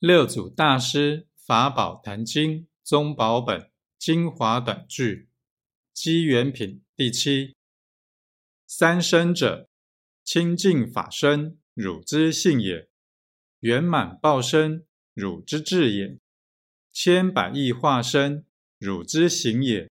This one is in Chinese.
六祖大师《法宝坛经》宗宝本精华短句，机缘品第七。三生者，清净法身，汝之性也；圆满报身，汝之智也；千百亿化身，汝之行也。